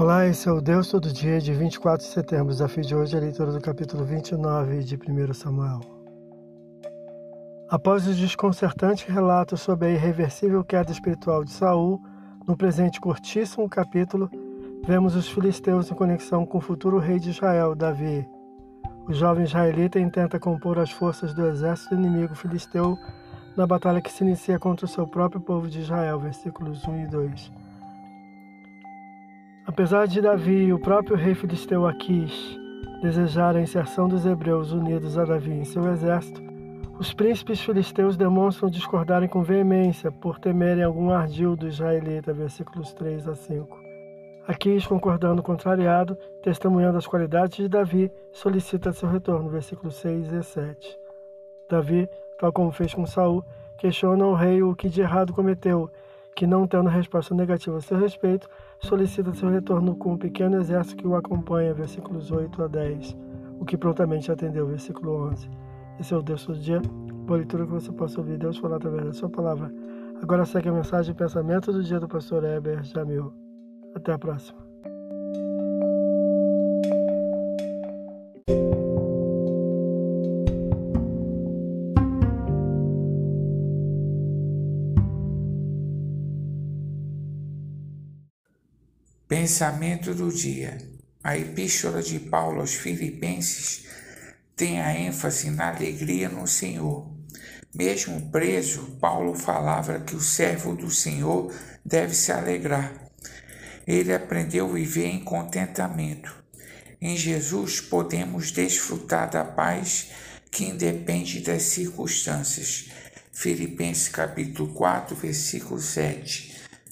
Olá, esse é o Deus Todo Dia de 24 de setembro. O desafio de hoje é a leitura do capítulo 29 de 1 Samuel. Após o desconcertante relato sobre a irreversível queda espiritual de Saul, no presente curtíssimo capítulo, vemos os filisteus em conexão com o futuro rei de Israel, Davi. O jovem israelita intenta compor as forças do exército inimigo filisteu na batalha que se inicia contra o seu próprio povo de Israel, versículos 1 e 2. Apesar de Davi e o próprio rei filisteu Aquis desejarem a inserção dos hebreus unidos a Davi em seu exército, os príncipes filisteus demonstram discordarem com veemência por temerem algum ardil do israelita, versículos 3 a 5. Aquis, concordando contrariado, testemunhando as qualidades de Davi, solicita seu retorno, versículos 6 e 7. Davi, tal como fez com Saul, questiona ao rei o que de errado cometeu que, não tendo resposta negativa a seu respeito, solicita seu retorno com um pequeno exército que o acompanha, versículos 8 a 10, o que prontamente atendeu, versículo 11. Esse é o Deus do dia, boa leitura que você possa ouvir Deus falar através da sua palavra. Agora segue a mensagem e pensamento do dia do pastor Heber Jamil. Até a próxima. Pensamento do dia. A epístola de Paulo aos Filipenses tem a ênfase na alegria no Senhor. Mesmo preso, Paulo falava que o servo do Senhor deve se alegrar. Ele aprendeu a viver em contentamento. Em Jesus podemos desfrutar da paz que independe das circunstâncias. Filipenses capítulo 4, versículo 7.